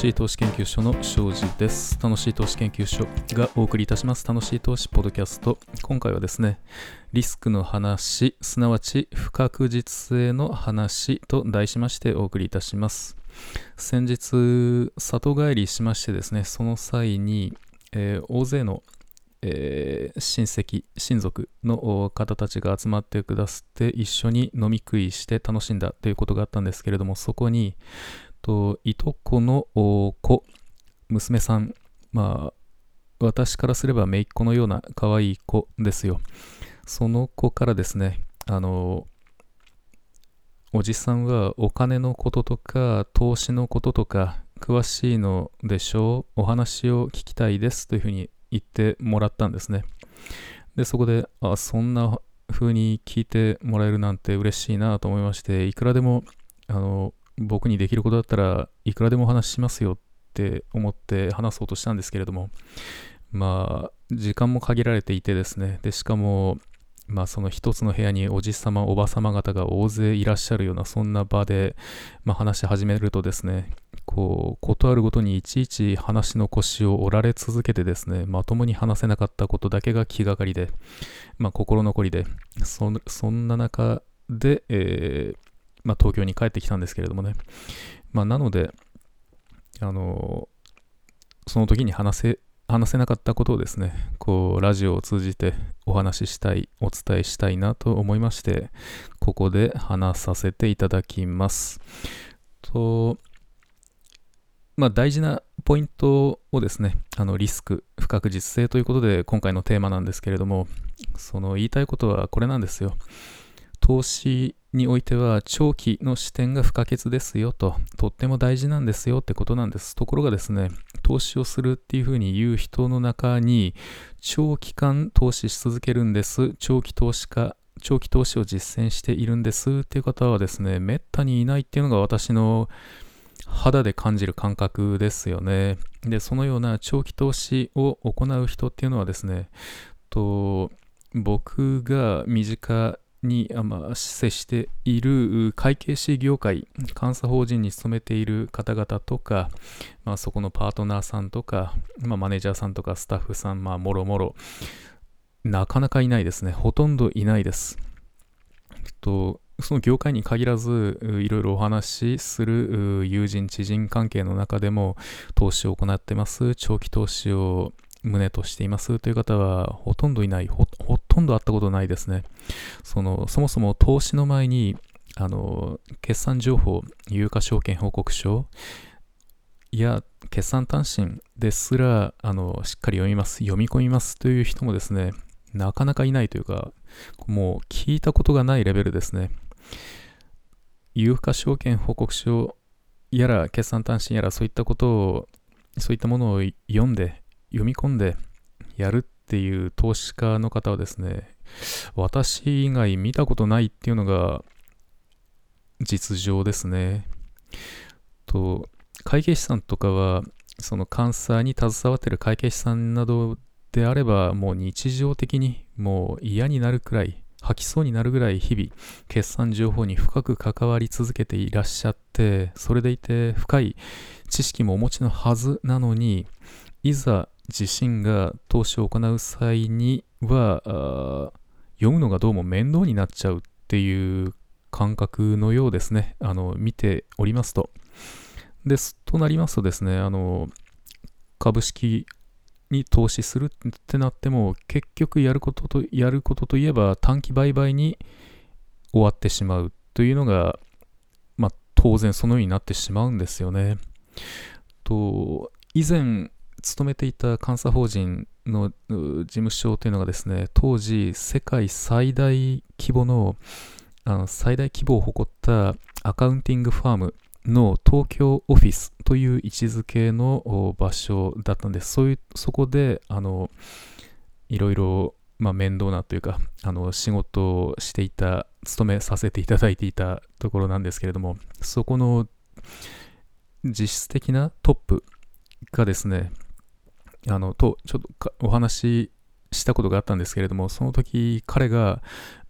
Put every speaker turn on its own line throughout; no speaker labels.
しい投資研究所の庄司です。楽しい投資研究所がお送りいたします楽しい投資ポッドキャスト。今回はですね、リスクの話、すなわち不確実性の話と題しましてお送りいたします。先日、里帰りしましてですね、その際に、えー、大勢のえー、親戚、親族の方たちが集まってくださって一緒に飲み食いして楽しんだということがあったんですけれども、そこにと、いとこの子、娘さん、まあ、私からすれば姪っ子のような可愛い子ですよ。その子からですね、あの、おじさんはお金のこととか投資のこととか詳しいのでしょうお話を聞きたいですというふうに言ってもらったんですね。で、そこで、あ、そんな風に聞いてもらえるなんて嬉しいなと思いまして、いくらでも、あの、僕にできることだったらいくらでもお話ししますよって思って話そうとしたんですけれども、まあ、時間も限られていてですね、で、しかも、まあ、その一つの部屋におじさま、おばさま方が大勢いらっしゃるような、そんな場で、まあ、話し始めるとですね、こう、ことあるごとにいちいち話の腰を折られ続けてですね、まともに話せなかったことだけが気がかりで、まあ、心残りで、そそんな中で、えーまあ、東京に帰ってきたんですけれどもね。まあ、なので、あの、その時に話せ、話せなかったことをですね、こう、ラジオを通じてお話ししたい、お伝えしたいなと思いまして、ここで話させていただきます。と、まあ、大事なポイントをですね、あのリスク、不確実性ということで今回のテーマなんですけれども、その言いたいことはこれなんですよ。投資においては長期の視点が不可欠ですよと、とっても大事なんですよってことなんです。ところがですね、投資をするっていうふうに言う人の中に、長期間投資し続けるんです。長期投資家、長期投資を実践しているんですっていう方はですね、めったにいないっていうのが私の肌で感じる感覚ですよね。で、そのような長期投資を行う人っていうのはですね、と僕が身近に、まあ、接している会計士業界、監査法人に勤めている方々とか、まあ、そこのパートナーさんとか、まあ、マネージャーさんとかスタッフさん、まあ、もろもろ、なかなかいないですね。ほとんどいないです。とその業界に限らず、いろいろお話しする友人、知人関係の中でも投資を行ってます。長期投資を旨としていますという方はほとんどいない、ほとんど会ったことないですね。その、そもそも投資の前に、あの、決算情報、有価証券報告書や決算単身ですら、あの、しっかり読みます、読み込みますという人もですね、なかなかいないというか、もう聞いたことがないレベルですね。有価証券報告書やら決算単身やらそういったことを、そういったものを読んで読み込んでやるっていう投資家の方はですね、私以外見たことないっていうのが実情ですね。と、会計士さんとかは、その監査に携わってる会計士さんなどであれば、もう日常的にもう嫌になるくらい、吐きそうになるぐらい日々、決算情報に深く関わり続けていらっしゃって、それでいて深い知識もお持ちのはずなのに、いざ自身が投資を行う際には、読むのがどうも面倒になっちゃうっていう感覚のようですね。あの、見ておりますと。です。となりますとですね、あの、株式に投資するってなっても、結局やることと、やることといえば短期売買に終わってしまうというのが、まあ、当然そのようになってしまうんですよね。と、以前、勤めていた監査法人の事務所というのがですね、当時世界最大規模のあの最大規模を誇ったアカウンティングファームの東京オフィスという位置づけの場所だったんです。そういう、そこで、あの、いろいろ、まあ、面倒なというか、あの、仕事をしていた、勤めさせていただいていたところなんですけれども、そこの実質的なトップがですね、あの、と、ちょっとお話ししたことがあったんですけれども、その時彼が、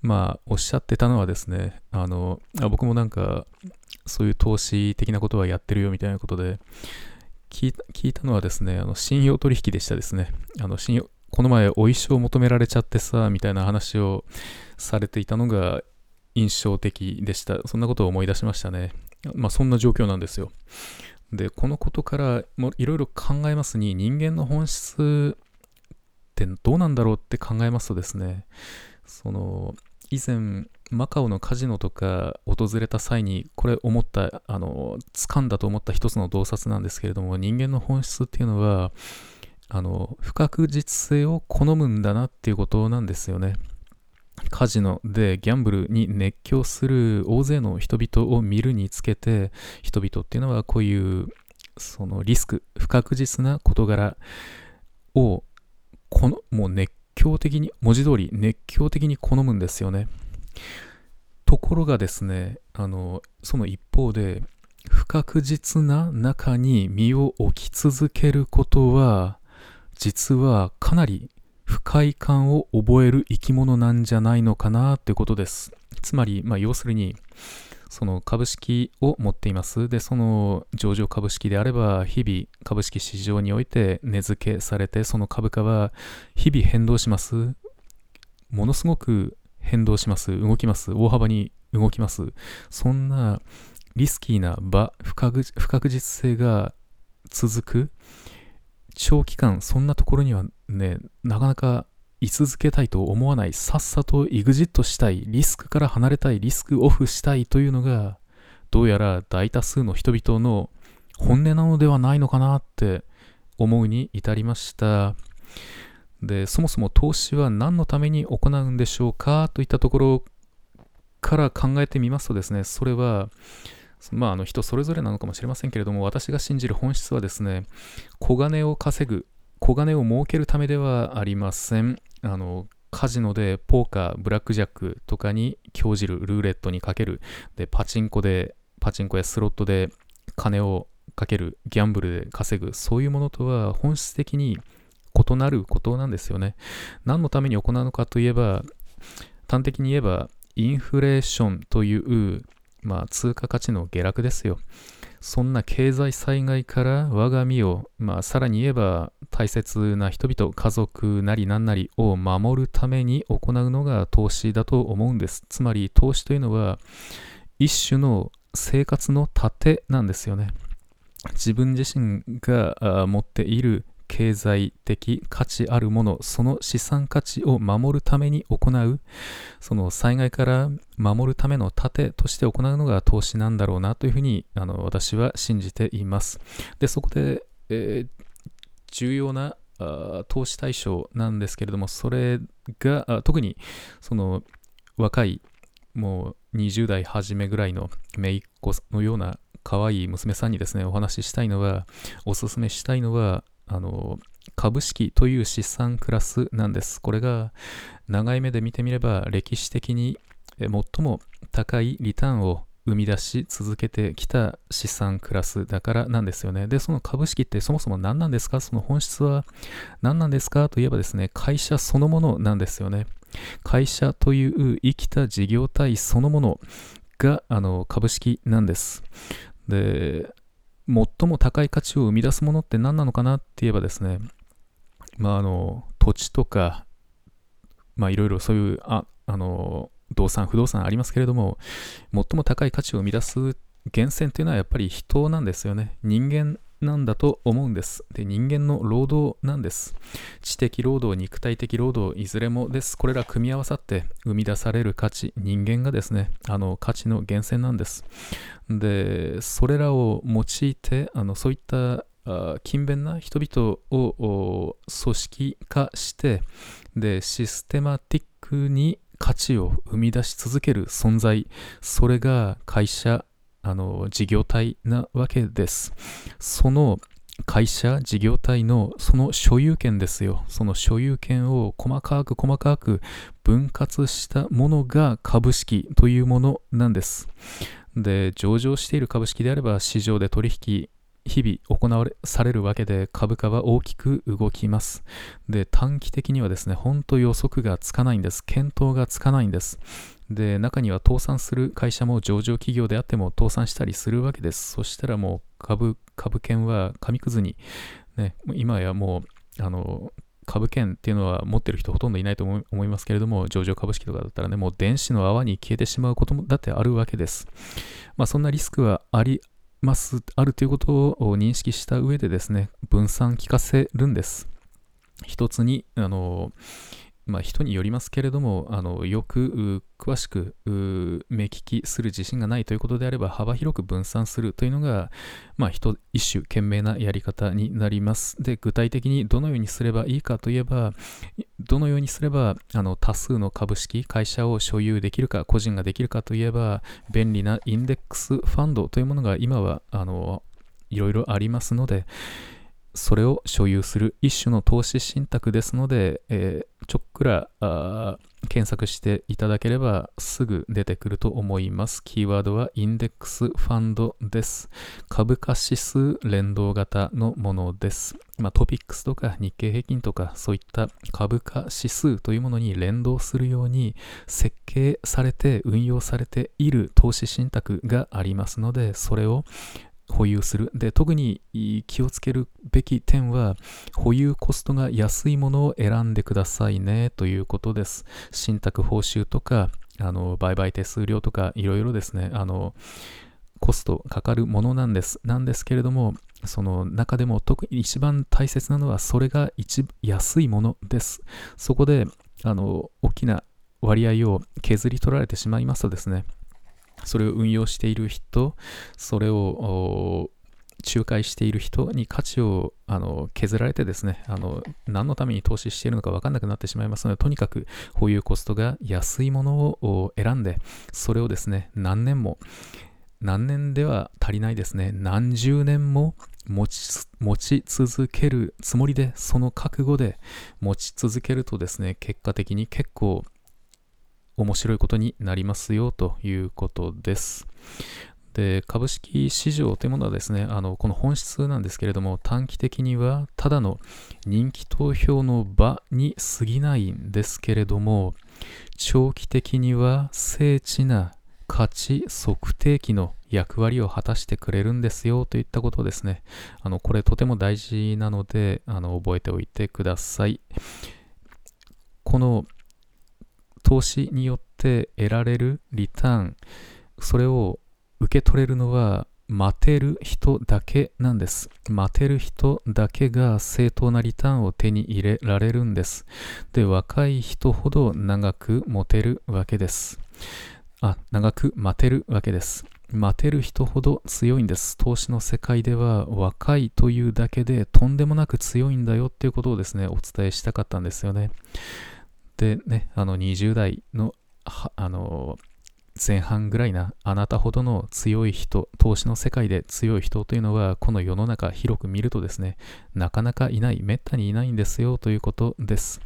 まあ、おっしゃってたのはですね、あの、あ僕もなんか、そういう投資的なことはやってるよみたいなことで、聞いた聞いたのはですね、あの信用取引でしたですね。あの信用この前お衣装求められちゃってさ、みたいな話をされていたのが印象的でした。そんなことを思い出しましたね。まあそんな状況なんですよ。で、このことからいろいろ考えますに、人間の本質ってどうなんだろうって考えますとですね、その、以前、マカオのカジノとか訪れた際に、これ思った、あの、掴んだと思った一つの洞察なんですけれども、人間の本質っていうのは、あの、不確実性を好むんだなっていうことなんですよね。カジノでギャンブルに熱狂する大勢の人々を見るにつけて、人々っていうのはこういうそのリスク、不確実な事柄をこのもう熱狂的に、文字通り熱狂的に好むんですよね。ところがですね、あの、その一方で、不確実な中に身を置き続けることは、実はかなり不快感を覚える生き物なんじゃないのかなということです。つまり、まあ、要するに、その株式を持っています。で、その上場株式であれば、日々株式市場において値付けされて、その株価は日々変動します。ものすごく変動します。動きます。大幅に動きます。そんなリスキーな場、不確実性が続く長期間、そんなところにはね、なかなか居続けたいと思わない、さっさと EXIT したい、リスクから離れたい、リスクオフしたいというのが、どうやら大多数の人々の本音なのではないのかなって思うに至りました。で、そもそも投資は何のために行うんでしょうかといったところから考えてみますとですね、それは、まあ、あの人それぞれなのかもしれませんけれども、私が信じる本質はですね、小金を稼ぐ、小金を儲けるためではありません。あのカジノでポーカー、ブラックジャックとかに興じる、ルーレットにかける、で、パチンコで、パチンコやスロットで金をかける、ギャンブルで稼ぐ、そういうものとは本質的に異なることなんですよね。何のために行うのかといえば、端的に言えば、インフレーションというまあ、通貨価値の下落ですよ。そんな経済災害から我が身を、まあ、さらに言えば大切な人々、家族なり何なりを守るために行うのが投資だと思うんです。つまり投資というのは一種の生活の盾なんですよね。自分自身が持っている経済的価値あるもの、その資産価値を守るために行う、その災害から守るための盾として行うのが投資なんだろうなというふうにあの私は信じています。で、そこで、えー、重要な投資対象なんですけれども、それが特にその若いもう20代初めぐらいの姪っ子のような可愛い娘さんにですね、お話ししたいのは、おすすめしたいのは、あの、株式という資産クラスなんです。これが長い目で見てみれば歴史的に最も高いリターンを生み出し続けてきた資産クラスだからなんですよね。で、その株式ってそもそも何なんですか？その本質は何なんですか？といえばですね、会社そのものなんですよね。会社という生きた事業体そのものがあの株式なんです。で、最も高い価値を生み出すものって何なのかなって言えばですね、まあ、あの、土地とか、まあ、いろいろそういう、あ、あの、動産、不動産ありますけれども、最も高い価値を生み出す源泉っていうのはやっぱり人なんですよね。人間なんだと思うんです。で、人間の労働なんです。知的労働、肉体的労働、いずれもです。これら組み合わさって生み出される価値、人間がですね、あの価値の源泉なんです。で、それらを用いて、あのそういった勤勉な人々を組織化して、で、システマティックに価値を生み出し続ける存在、それが会社あの事業体なわけです。その会社、事業体のその所有権ですよ。その所有権を細かく細かく分割したものが株式というものなんです。で、上場している株式であれば市場で取引日々行われされるわけで株価は大きく動きます。で、短期的にはですね、本当予測がつかないんです。検討がつかないんです。で、中には倒産する会社も上場企業であっても倒産したりするわけです。そしたらもう株、株券は紙くずに、ね、今やもう、あの、株券っていうのは持ってる人ほとんどいないと思いますけれども、上場株式とかだったらね、もう電子の泡に消えてしまうこともだってあるわけです。まあそんなリスクはあります、あるということを認識した上でですね、分散聞かせるんです。一つに、あの、まあ、人によりますけれども、あのよく詳しく目利きする自信がないということであれば、幅広く分散するというのが、まあ、一種賢明なやり方になります。で、具体的にどのようにすればいいかといえば、どのようにすればあの多数の株式、会社を所有できるか、個人ができるかといえば、便利なインデックスファンドというものが今はあのいろいろありますので、それを所有する一種の投資信託ですので、えー、ちょっくら検索していただければすぐ出てくると思います。キーワードはインデックスファンドです。株価指数連動型のものです。まあ、トピックスとか日経平均とかそういった株価指数というものに連動するように設計されて運用されている投資信託がありますので、それを保有する。で、特に気をつけるべき点は、保有コストが安いものを選んでくださいねということです。信託報酬とか、あの売買手数料とか、いろいろですね、あの、コストかかるものなんです。なんですけれども、その中でも特に一番大切なのは、それが一安いものです。そこで、あの、大きな割合を削り取られてしまいますとですね、それを運用している人、それを仲介している人に価値をあの削られてですねあの、何のために投資しているのか分かんなくなってしまいますので、とにかく保有コストが安いものを選んで、それをですね、何年も、何年では足りないですね、何十年も持ち持ち続けるつもりで、その覚悟で持ち続けるとですね、結果的に結構面白いことになりますよということです。で株式市場というものはですね、あのこの本質なんですけれども、短期的にはただの人気投票の場に過ぎないんですけれども、長期的には精緻な価値測定器の役割を果たしてくれるんですよといったことですね。あのこれとても大事なのであの覚えておいてください。この投資によって得られるリターン、それを受け取れるのは待てる人だけなんです。待てる人だけが正当なリターンを手に入れられるんです。で、若い人ほど長く持てるわけです。あ、長く待てるわけです。待てる人ほど強いんです。投資の世界では若いというだけでとんでもなく強いんだよっていうことをですね、お伝えしたかったんですよね。でね、あの20代の、あの、前半ぐらいなあなたほどの強い人、投資の世界で強い人というのは、この世の中広く見るとですね、なかなかいない、めったにいないんですよということです。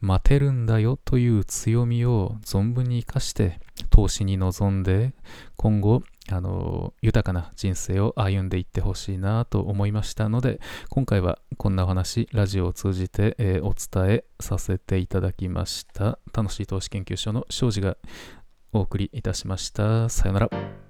待てるんだよという強みを存分に生かして、投資に臨んで、今後、あの豊かな人生を歩んでいってほしいなと思いましたので今回はこんなお話ラジオを通じて、えー、お伝えさせていただきました。楽しい投資研究所の庄司がお送りいたしました。さよなら。